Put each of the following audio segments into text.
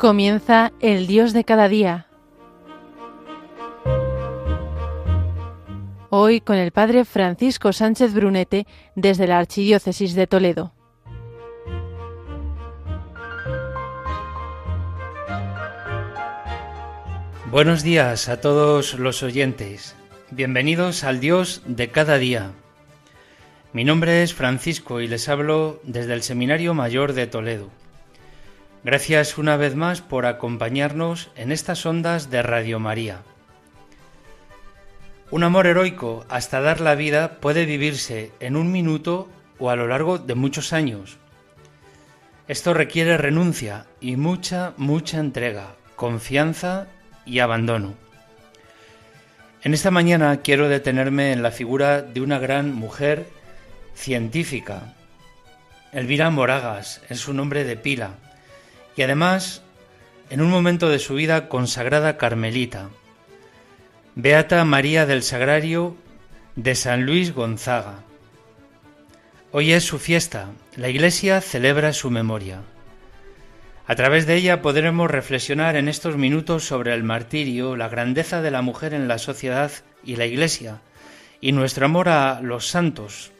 Comienza el Dios de cada día. Hoy con el Padre Francisco Sánchez Brunete desde la Archidiócesis de Toledo. Buenos días a todos los oyentes. Bienvenidos al Dios de cada día. Mi nombre es Francisco y les hablo desde el Seminario Mayor de Toledo. Gracias una vez más por acompañarnos en estas ondas de Radio María. Un amor heroico hasta dar la vida puede vivirse en un minuto o a lo largo de muchos años. Esto requiere renuncia y mucha, mucha entrega, confianza y abandono. En esta mañana quiero detenerme en la figura de una gran mujer científica. Elvira Moragas es su nombre de pila y además en un momento de su vida consagrada carmelita. Beata María del Sagrario de San Luis Gonzaga. Hoy es su fiesta, la Iglesia celebra su memoria. A través de ella podremos reflexionar en estos minutos sobre el martirio, la grandeza de la mujer en la sociedad y la Iglesia, y nuestro amor a los santos.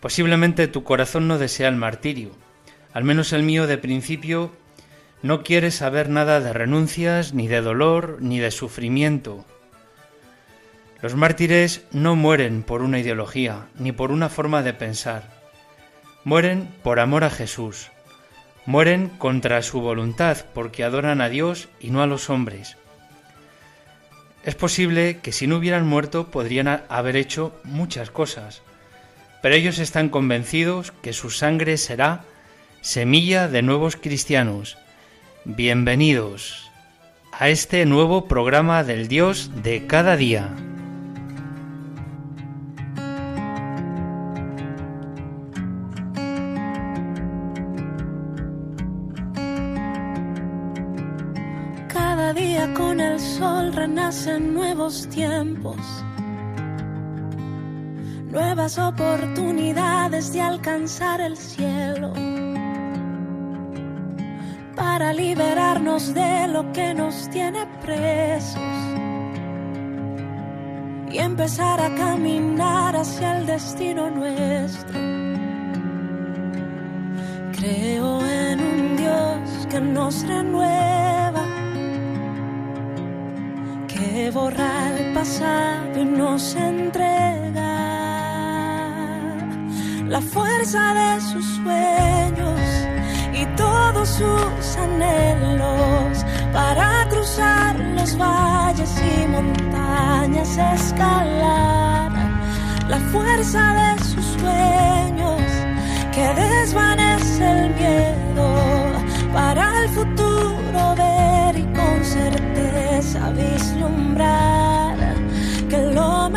Posiblemente tu corazón no desea el martirio, al menos el mío de principio no quiere saber nada de renuncias, ni de dolor, ni de sufrimiento. Los mártires no mueren por una ideología, ni por una forma de pensar. Mueren por amor a Jesús Mueren contra su voluntad porque adoran a Dios y no a los hombres. Es posible que si no hubieran muerto podrían haber hecho muchas cosas, pero ellos están convencidos que su sangre será semilla de nuevos cristianos. Bienvenidos a este nuevo programa del Dios de cada día. nacen nuevos tiempos, nuevas oportunidades de alcanzar el cielo, para liberarnos de lo que nos tiene presos y empezar a caminar hacia el destino nuestro. Creo en un Dios que nos renueva que borra el pasado y nos entrega la fuerza de sus sueños todos sus anhelos para cruzar los valles y montañas, escalar la fuerza de sus sueños que desvanece el miedo para el futuro ver y con certeza vislumbrar que lo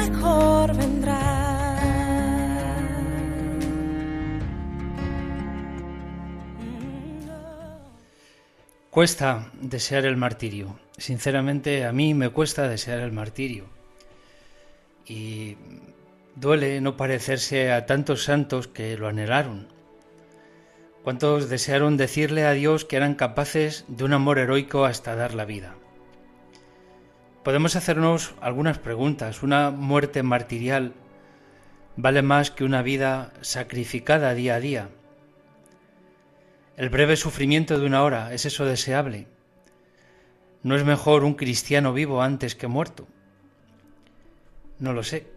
Cuesta desear el martirio. Sinceramente, a mí me cuesta desear el martirio. Y duele no parecerse a tantos santos que lo anhelaron ¿Cuántos desearon decirle a Dios que eran capaces de un amor heroico hasta dar la vida? Podemos hacernos algunas preguntas. ¿Una muerte martirial vale más que una vida sacrificada día a día? ¿El breve sufrimiento de una hora es eso deseable? ¿No es mejor un cristiano vivo antes que muerto? No lo sé.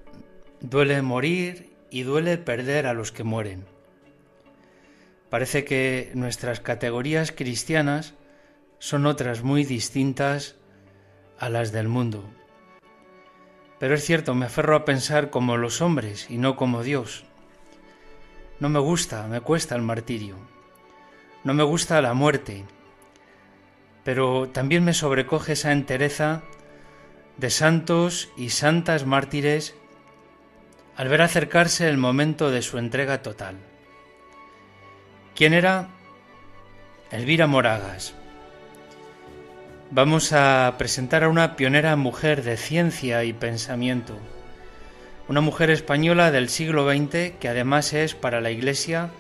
Duele morir y duele perder a los que mueren. Parece que nuestras categorías cristianas son otras muy distintas a las del mundo. Pero es cierto, me aferro a pensar como los hombres y no como Dios. No me gusta, me cuesta el martirio. No me gusta la muerte. Pero también me sobrecoge esa entereza de santos y santas mártires al ver acercarse el momento de su entrega total. ¿Quién era? Elvira Moragas. Vamos a presentar a una pionera mujer de ciencia y pensamiento, una mujer española del siglo XX que además es para la Iglesia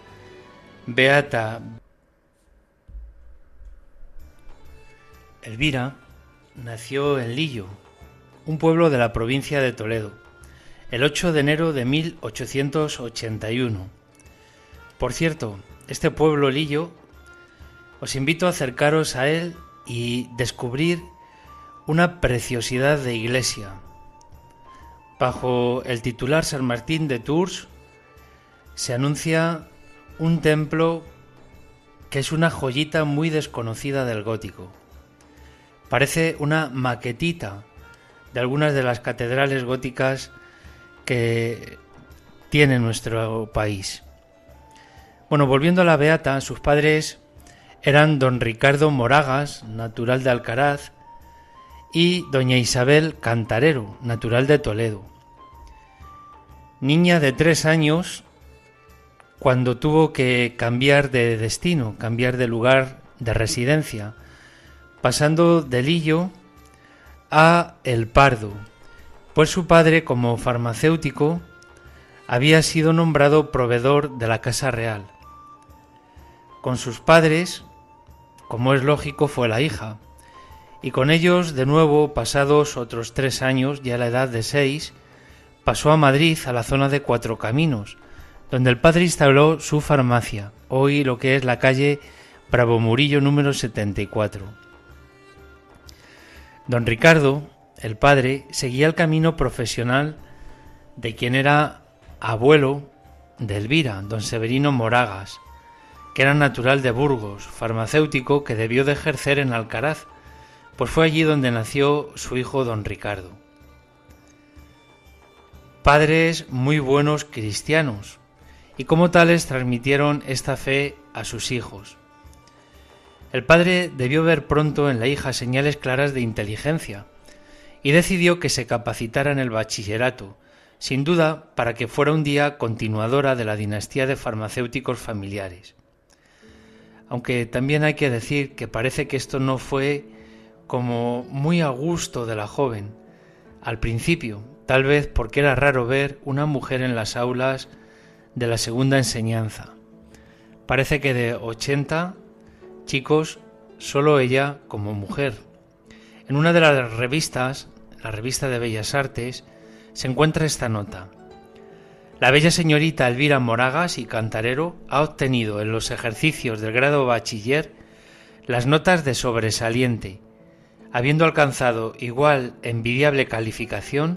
beata. Elvira nació en Lillo, un pueblo de la provincia de Toledo, el 8 de enero de 1881. Por cierto, este pueblo Lillo, os invito a acercaros a él y descubrir una preciosidad de iglesia. Bajo el titular San Martín de Tours se anuncia un templo que es una joyita muy desconocida del gótico. Parece una maquetita de algunas de las catedrales góticas que tiene nuestro país. Bueno, volviendo a la Beata, sus padres eran don Ricardo Moragas, natural de Alcaraz, y doña Isabel Cantarero, natural de Toledo. Niña de tres años, cuando tuvo que cambiar de destino, cambiar de lugar de residencia, pasando de Lillo a El Pardo, pues su padre, como farmacéutico, había sido nombrado proveedor de la Casa Real. Con sus padres, como es lógico, fue la hija, y con ellos, de nuevo, pasados otros tres años, ya a la edad de seis, pasó a Madrid, a la zona de Cuatro Caminos, donde el padre instaló su farmacia, hoy lo que es la calle Bravo Murillo número 74. Don Ricardo, el padre, seguía el camino profesional de quien era abuelo de Elvira, don Severino Moragas, que era natural de Burgos, farmacéutico que debió de ejercer en Alcaraz, pues fue allí donde nació su hijo don Ricardo. Padres muy buenos cristianos, y como tales transmitieron esta fe a sus hijos. El padre debió ver pronto en la hija señales claras de inteligencia, y decidió que se capacitara en el bachillerato, sin duda para que fuera un día continuadora de la dinastía de farmacéuticos familiares. Aunque también hay que decir que parece que esto no fue como muy a gusto de la joven. Al principio, tal vez porque era raro ver una mujer en las aulas de la segunda enseñanza. Parece que de 80 chicos, solo ella como mujer. En una de las revistas, la revista de Bellas Artes, se encuentra esta nota. La bella señorita Elvira Moragas y Cantarero ha obtenido en los ejercicios del grado bachiller las notas de sobresaliente habiendo alcanzado igual envidiable calificación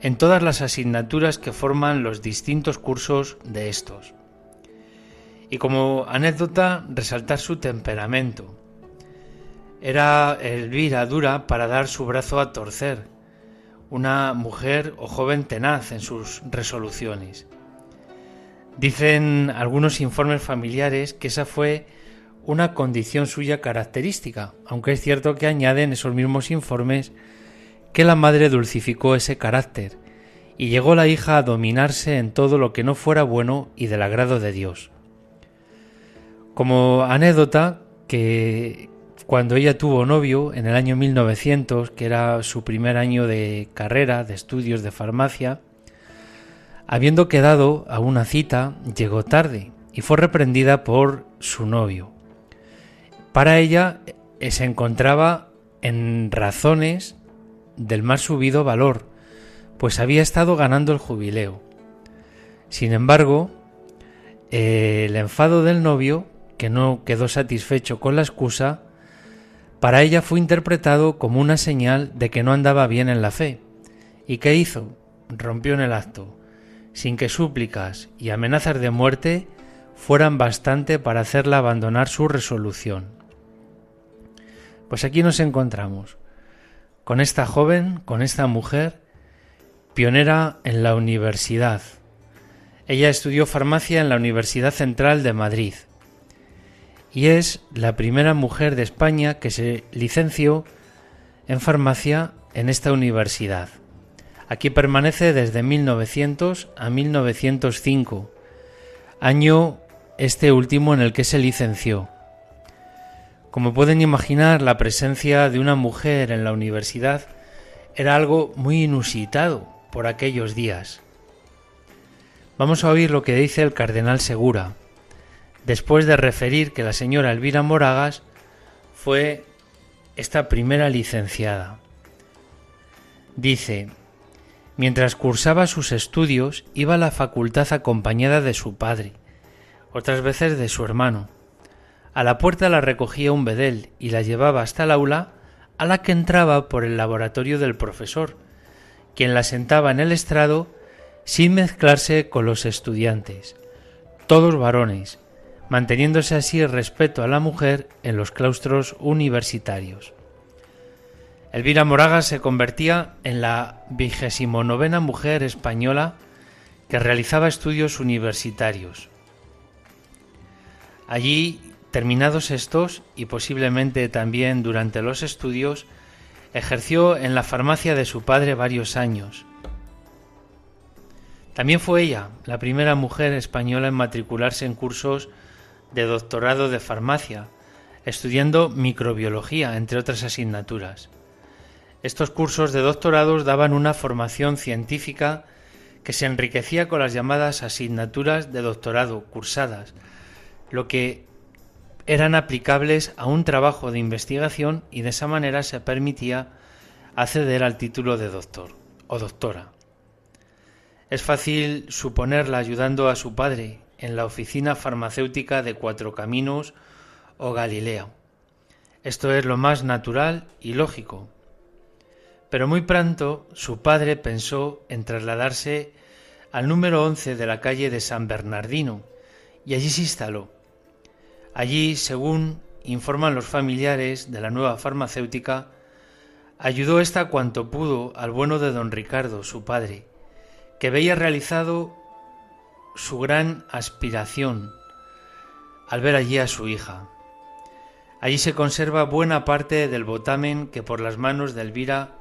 en todas las asignaturas que forman los distintos cursos de estos. Y como anécdota, resaltar su temperamento. Era Elvira dura para dar su brazo a torcer, una mujer o joven tenaz en sus resoluciones. Dicen algunos informes familiares que esa fue una condición suya característica, aunque es cierto que añaden esos mismos informes que la madre dulcificó ese carácter y llegó la hija a dominarse en todo lo que no fuera bueno y del agrado de Dios. Como anécdota, que cuando ella tuvo novio en el año 1900, que era su primer año de carrera, de estudios de farmacia, habiendo quedado a una cita, llegó tarde y fue reprendida por su novio. Para ella eh, se encontraba en razones del más subido valor, pues había estado ganando el jubileo. Sin embargo, eh, el enfado del novio, que no quedó satisfecho con la excusa, para ella fue interpretado como una señal de que no andaba bien en la fe. ¿Y qué hizo? Rompió en el acto, sin que súplicas y amenazas de muerte fueran bastante para hacerla abandonar su resolución. Pues aquí nos encontramos con esta joven, con esta mujer, pionera en la universidad. Ella estudió farmacia en la Universidad Central de Madrid y es la primera mujer de España que se licenció en farmacia en esta universidad. Aquí permanece desde 1900 a 1905, año este último en el que se licenció. Como pueden imaginar, la presencia de una mujer en la universidad era algo muy inusitado por aquellos días. Vamos a oír lo que dice el cardenal Segura, después de referir que la señora Elvira Moragas fue esta primera licenciada. Dice, mientras cursaba sus estudios iba a la facultad acompañada de su padre, otras veces de su hermano. A la puerta la recogía un bedel y la llevaba hasta el aula a la que entraba por el laboratorio del profesor, quien la sentaba en el estrado sin mezclarse con los estudiantes, todos varones, manteniéndose así el respeto a la mujer en los claustros universitarios. Elvira Moraga se convertía en la vigésimo novena mujer española que realizaba estudios universitarios. Allí, terminados estos, y posiblemente también durante los estudios, ejerció en la farmacia de su padre varios años, también fue ella la primera mujer española en matricularse en cursos de doctorado de farmacia, estudiando microbiología, entre otras asignaturas. Estos cursos de doctorados daban una formación científica que se enriquecía con las llamadas asignaturas de doctorado cursadas, lo que eran aplicables a un trabajo de investigación y de esa manera se permitía acceder al título de doctor o doctora. Es fácil suponerla ayudando a su padre en la oficina farmacéutica de Cuatro Caminos o Galileo. Esto es lo más natural y lógico. Pero muy pronto su padre pensó en trasladarse al número 11 de la calle de San Bernardino y allí se instaló. Allí, según informan los familiares de la nueva farmacéutica, ayudó ésta cuanto pudo al bueno de don Ricardo, su padre, que veía realizado su gran aspiración al ver allí a su hija. Allí se conserva buena parte del botamen que por las manos de Elvira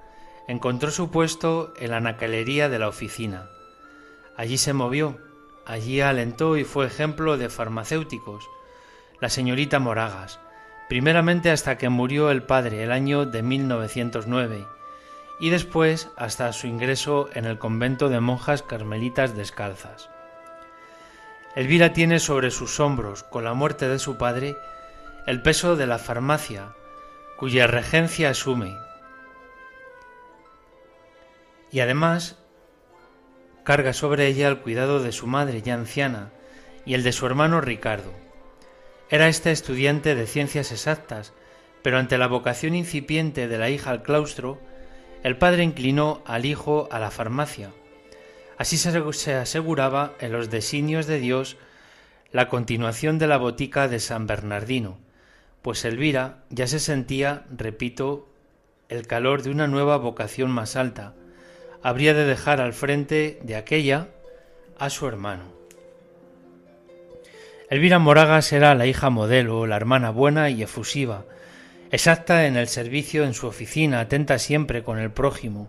encontró su puesto en la nacalería de la oficina. Allí se movió, allí alentó y fue ejemplo de farmacéuticos, la señorita Moragas, primeramente hasta que murió el padre el año de 1909 y después hasta su ingreso en el convento de monjas carmelitas descalzas. Elvira tiene sobre sus hombros, con la muerte de su padre, el peso de la farmacia, cuya regencia asume. Y además carga sobre ella el cuidado de su madre ya anciana y el de su hermano Ricardo. Era este estudiante de ciencias exactas, pero ante la vocación incipiente de la hija al claustro, el padre inclinó al hijo a la farmacia. Así se aseguraba en los designios de Dios la continuación de la botica de San Bernardino, pues Elvira ya se sentía, repito, el calor de una nueva vocación más alta. Habría de dejar al frente de aquella a su hermano. Elvira Moragas era la hija modelo, la hermana buena y efusiva, exacta en el servicio en su oficina, atenta siempre con el prójimo.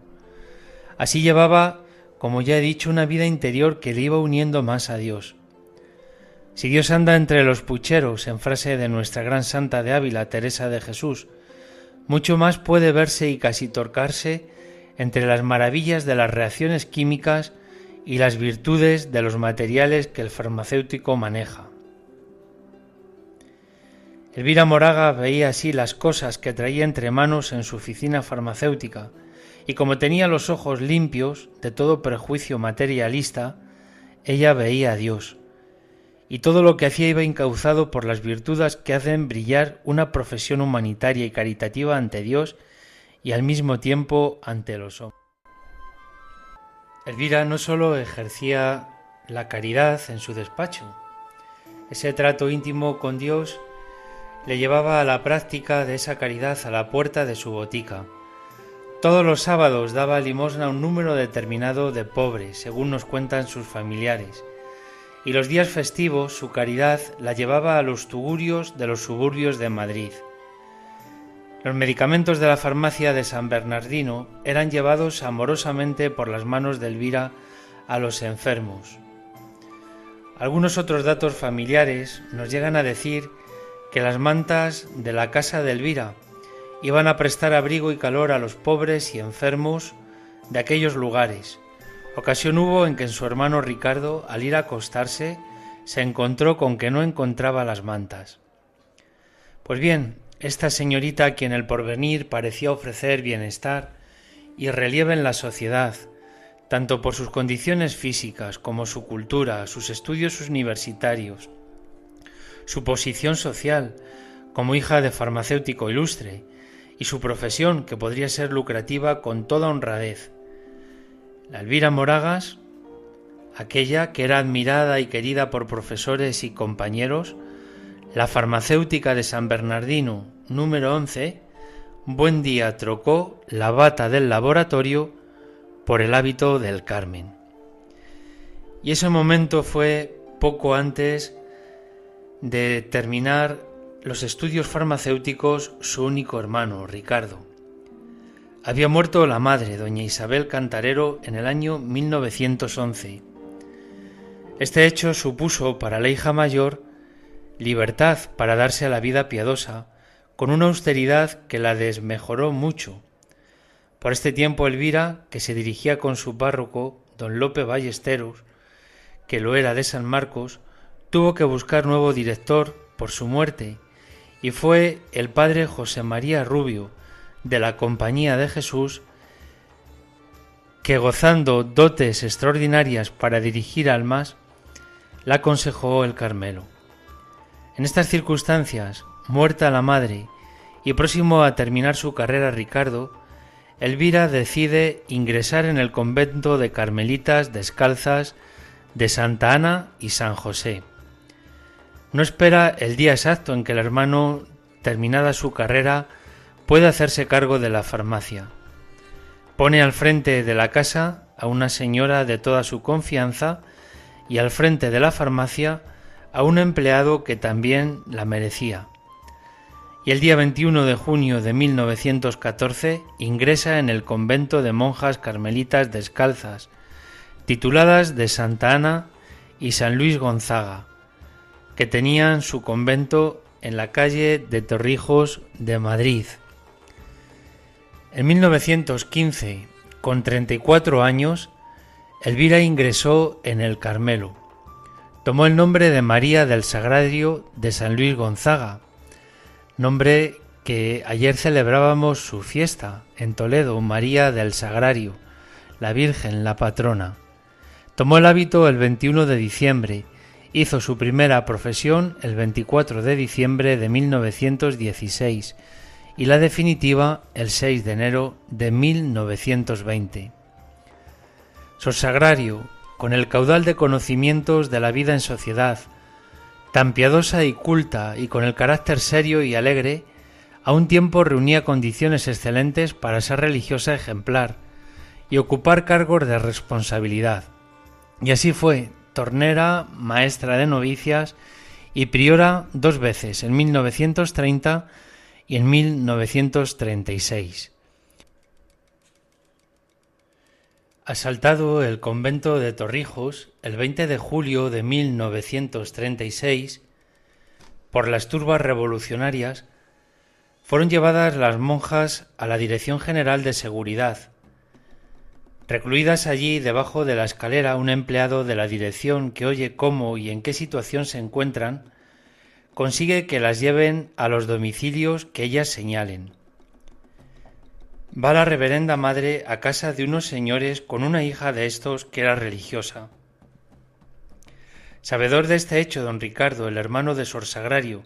Así llevaba, como ya he dicho, una vida interior que le iba uniendo más a Dios. Si Dios anda entre los pucheros, en frase de nuestra gran santa de Ávila, Teresa de Jesús, mucho más puede verse y casi torcarse entre las maravillas de las reacciones químicas y las virtudes de los materiales que el farmacéutico maneja. Elvira Moraga veía así las cosas que traía entre manos en su oficina farmacéutica, y como tenía los ojos limpios de todo prejuicio materialista, ella veía a Dios, y todo lo que hacía iba encauzado por las virtudes que hacen brillar una profesión humanitaria y caritativa ante Dios y al mismo tiempo ante los hombres. Elvira no sólo ejercía la caridad en su despacho, ese trato íntimo con Dios le llevaba a la práctica de esa caridad a la puerta de su botica. Todos los sábados daba limosna a un número determinado de pobres, según nos cuentan sus familiares, y los días festivos su caridad la llevaba a los tugurios de los suburbios de Madrid. Los medicamentos de la farmacia de San Bernardino eran llevados amorosamente por las manos de Elvira a los enfermos. Algunos otros datos familiares nos llegan a decir que las mantas de la casa de Elvira iban a prestar abrigo y calor a los pobres y enfermos de aquellos lugares. Ocasión hubo en que su hermano Ricardo, al ir a acostarse, se encontró con que no encontraba las mantas. Pues bien, esta señorita a quien el porvenir parecía ofrecer bienestar y relieve en la sociedad, tanto por sus condiciones físicas como su cultura, sus estudios universitarios, su posición social como hija de farmacéutico ilustre y su profesión que podría ser lucrativa con toda honradez. La Elvira Moragas, aquella que era admirada y querida por profesores y compañeros, la farmacéutica de San Bernardino, número 11, buen día trocó la bata del laboratorio por el hábito del Carmen. Y ese momento fue poco antes de terminar los estudios farmacéuticos su único hermano, Ricardo. Había muerto la madre, doña Isabel Cantarero, en el año 1911. Este hecho supuso para la hija mayor libertad para darse a la vida piadosa, con una austeridad que la desmejoró mucho. Por este tiempo Elvira, que se dirigía con su párroco, don Lope Ballesteros, que lo era de San Marcos, tuvo que buscar nuevo director por su muerte, y fue el padre José María Rubio, de la Compañía de Jesús, que gozando dotes extraordinarias para dirigir almas, la aconsejó el Carmelo. En estas circunstancias, muerta la madre y próximo a terminar su carrera Ricardo, Elvira decide ingresar en el convento de Carmelitas Descalzas de Santa Ana y San José. No espera el día exacto en que el hermano, terminada su carrera, puede hacerse cargo de la farmacia. Pone al frente de la casa a una señora de toda su confianza y al frente de la farmacia a un empleado que también la merecía. Y el día 21 de junio de 1914 ingresa en el convento de monjas carmelitas descalzas, tituladas de Santa Ana y San Luis Gonzaga, que tenían su convento en la calle de Torrijos de Madrid. En 1915, con 34 años, Elvira ingresó en el Carmelo tomó el nombre de María del Sagrario de San Luis Gonzaga, nombre que ayer celebrábamos su fiesta en Toledo, María del Sagrario, la Virgen, la patrona. Tomó el hábito el 21 de diciembre, hizo su primera profesión el 24 de diciembre de 1916 y la definitiva el 6 de enero de 1920. Sagrario, con el caudal de conocimientos de la vida en sociedad, tan piadosa y culta y con el carácter serio y alegre, a un tiempo reunía condiciones excelentes para ser religiosa ejemplar y ocupar cargos de responsabilidad. Y así fue, tornera, maestra de novicias y priora dos veces, en 1930 y en 1936. Asaltado el convento de Torrijos el 20 de julio de 1936 por las turbas revolucionarias, fueron llevadas las monjas a la Dirección General de Seguridad. Recluidas allí debajo de la escalera un empleado de la dirección que oye cómo y en qué situación se encuentran, consigue que las lleven a los domicilios que ellas señalen. Va la reverenda madre a casa de unos señores con una hija de estos que era religiosa. Sabedor de este hecho, don Ricardo, el hermano de Sor Sagrario,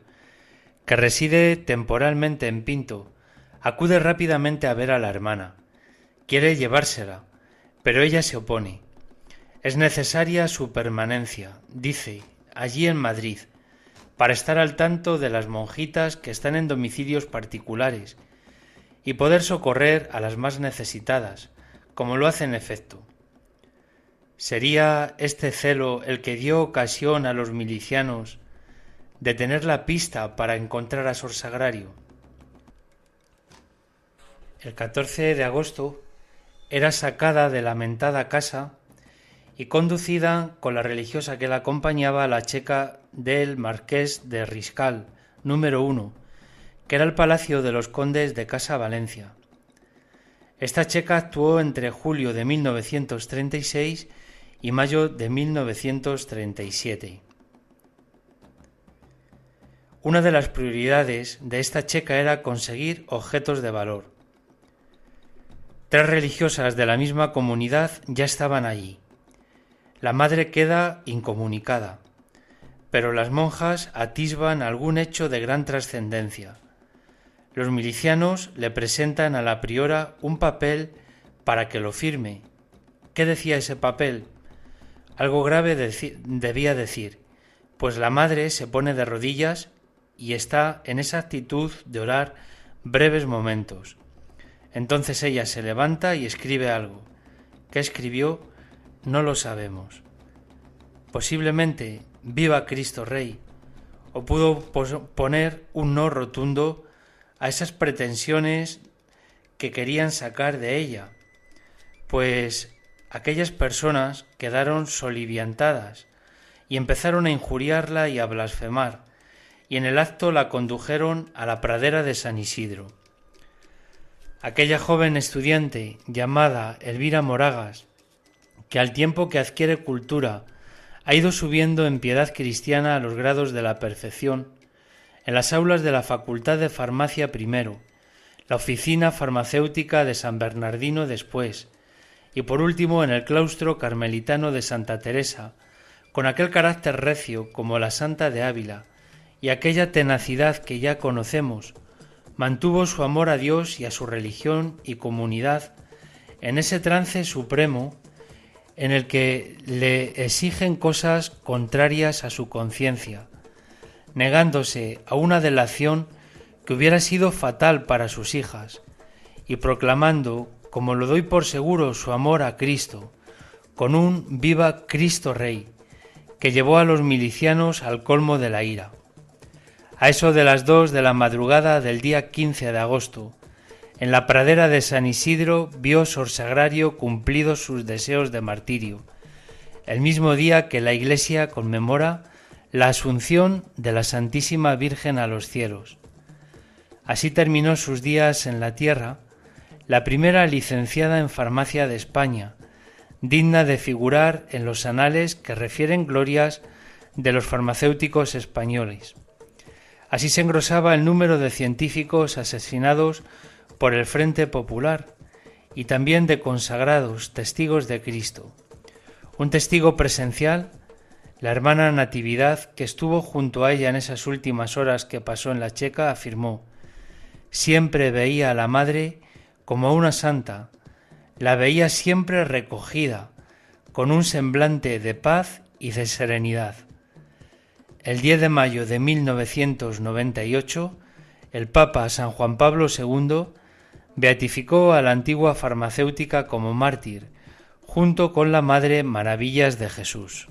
que reside temporalmente en Pinto, acude rápidamente a ver a la hermana. Quiere llevársela, pero ella se opone. Es necesaria su permanencia, dice, allí en Madrid, para estar al tanto de las monjitas que están en domicilios particulares y poder socorrer a las más necesitadas, como lo hace en efecto. ¿Sería este celo el que dio ocasión a los milicianos de tener la pista para encontrar a Sor Sagrario? El 14 de agosto era sacada de la mentada casa y conducida con la religiosa que la acompañaba a la checa del marqués de Riscal, número uno, que era el palacio de los condes de Casa Valencia. Esta checa actuó entre julio de 1936 y mayo de 1937. Una de las prioridades de esta checa era conseguir objetos de valor. Tres religiosas de la misma comunidad ya estaban allí. La madre queda incomunicada, pero las monjas atisban algún hecho de gran trascendencia. Los milicianos le presentan a la priora un papel para que lo firme. ¿Qué decía ese papel? Algo grave debía decir, pues la madre se pone de rodillas y está en esa actitud de orar breves momentos. Entonces ella se levanta y escribe algo. ¿Qué escribió? No lo sabemos. Posiblemente viva Cristo Rey, o pudo poner un no rotundo a esas pretensiones que querían sacar de ella, pues aquellas personas quedaron soliviantadas y empezaron a injuriarla y a blasfemar, y en el acto la condujeron a la pradera de San Isidro. Aquella joven estudiante llamada Elvira Moragas, que al tiempo que adquiere cultura ha ido subiendo en piedad cristiana a los grados de la perfección, en las aulas de la Facultad de Farmacia primero, la Oficina Farmacéutica de San Bernardino después, y por último en el claustro carmelitano de Santa Teresa, con aquel carácter recio como la Santa de Ávila, y aquella tenacidad que ya conocemos, mantuvo su amor a Dios y a su religión y comunidad en ese trance supremo en el que le exigen cosas contrarias a su conciencia, negándose a una delación que hubiera sido fatal para sus hijas, y proclamando, como lo doy por seguro, su amor a Cristo, con un viva Cristo Rey, que llevó a los milicianos al colmo de la ira. A eso de las dos de la madrugada del día 15 de agosto, en la pradera de San Isidro vio Sor Sagrario cumplidos sus deseos de martirio, el mismo día que la Iglesia conmemora la asunción de la Santísima Virgen a los cielos. Así terminó sus días en la tierra la primera licenciada en farmacia de España, digna de figurar en los anales que refieren glorias de los farmacéuticos españoles. Así se engrosaba el número de científicos asesinados por el Frente Popular y también de consagrados testigos de Cristo. Un testigo presencial, la hermana Natividad, que estuvo junto a ella en esas últimas horas que pasó en la Checa, afirmó Siempre veía a la Madre como a una santa, la veía siempre recogida, con un semblante de paz y de serenidad. El 10 de mayo de 1998, el Papa San Juan Pablo II beatificó a la antigua farmacéutica como mártir, junto con la Madre Maravillas de Jesús.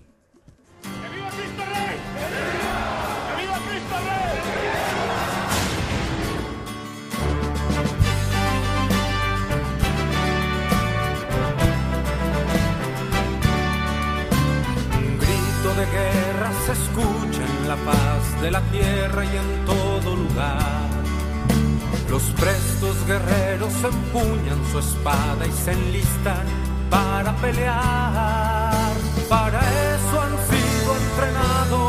La paz de la tierra y en todo lugar los prestos guerreros empuñan su espada y se enlistan para pelear. Para eso han sido entrenados,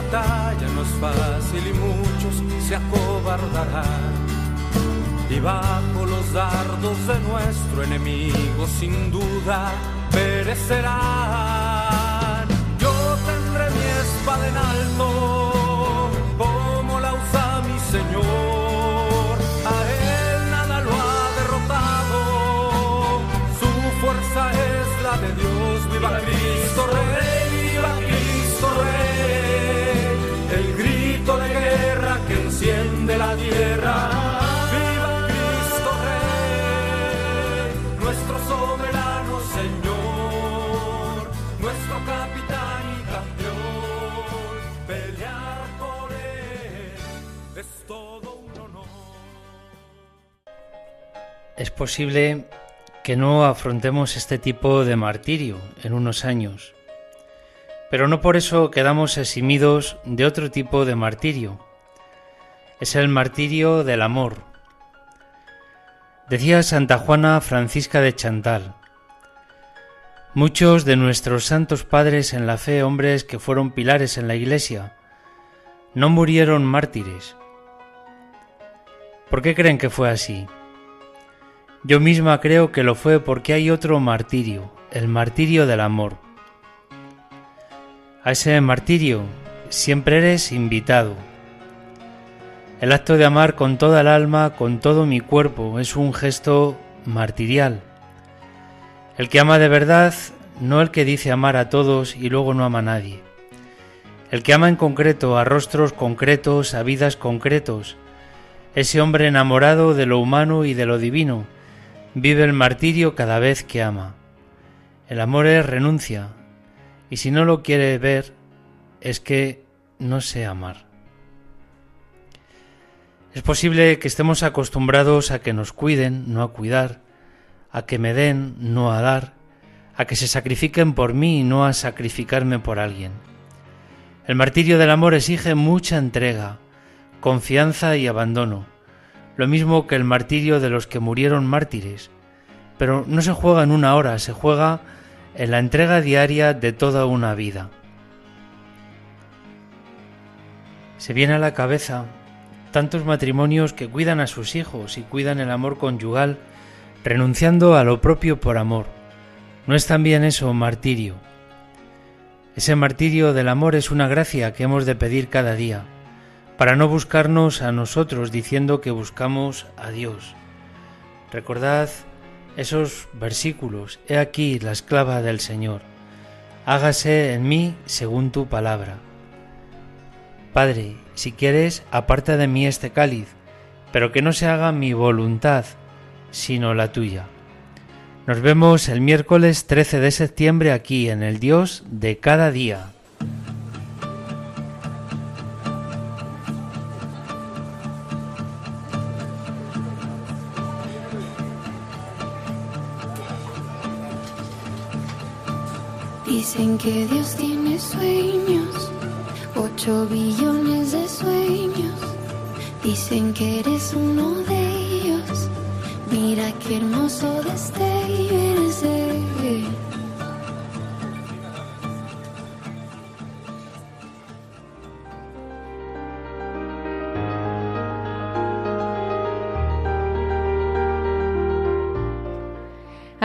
batalla no es fácil y muchos se acobardarán. Y bajo los dardos de nuestro enemigo, sin duda, perecerán. Yo tendré mi espada en alto, posible que no afrontemos este tipo de martirio en unos años, pero no por eso quedamos eximidos de otro tipo de martirio. Es el martirio del amor. Decía Santa Juana Francisca de Chantal, Muchos de nuestros santos padres en la fe, hombres que fueron pilares en la Iglesia, no murieron mártires. ¿Por qué creen que fue así? Yo misma creo que lo fue porque hay otro martirio, el martirio del amor. A ese martirio siempre eres invitado. El acto de amar con toda el alma, con todo mi cuerpo, es un gesto martirial el que ama de verdad, no el que dice amar a todos y luego no ama a nadie. El que ama en concreto, a rostros concretos, a vidas concretos. Ese hombre enamorado de lo humano y de lo divino, vive el martirio cada vez que ama. El amor es renuncia, y si no lo quiere ver, es que no sé amar. Es posible que estemos acostumbrados a que nos cuiden, no a cuidar, a que me den, no a dar, a que se sacrifiquen por mí no a sacrificarme por alguien. El martirio del amor exige mucha entrega, confianza y abandono, lo mismo que el martirio de los que murieron mártires, pero no se juega en una hora, se juega en la entrega diaria de toda una vida. Se viene a la cabeza tantos matrimonios que cuidan a sus hijos y cuidan el amor conyugal renunciando a lo propio por amor. ¿No es también eso martirio? Ese martirio del amor es una gracia que hemos de pedir cada día, para no buscarnos a nosotros diciendo que buscamos a Dios. Recordad esos versículos, He aquí la esclava del Señor, hágase en mí según tu palabra. Padre, si quieres, aparta de mí este cáliz, pero que no se haga mi voluntad, sino la tuya. Nos vemos el miércoles 13 de septiembre aquí en el Dios de cada día. Dicen que Dios tiene sueños, ocho billones de sueños. Dicen que eres uno de Mira qué hermoso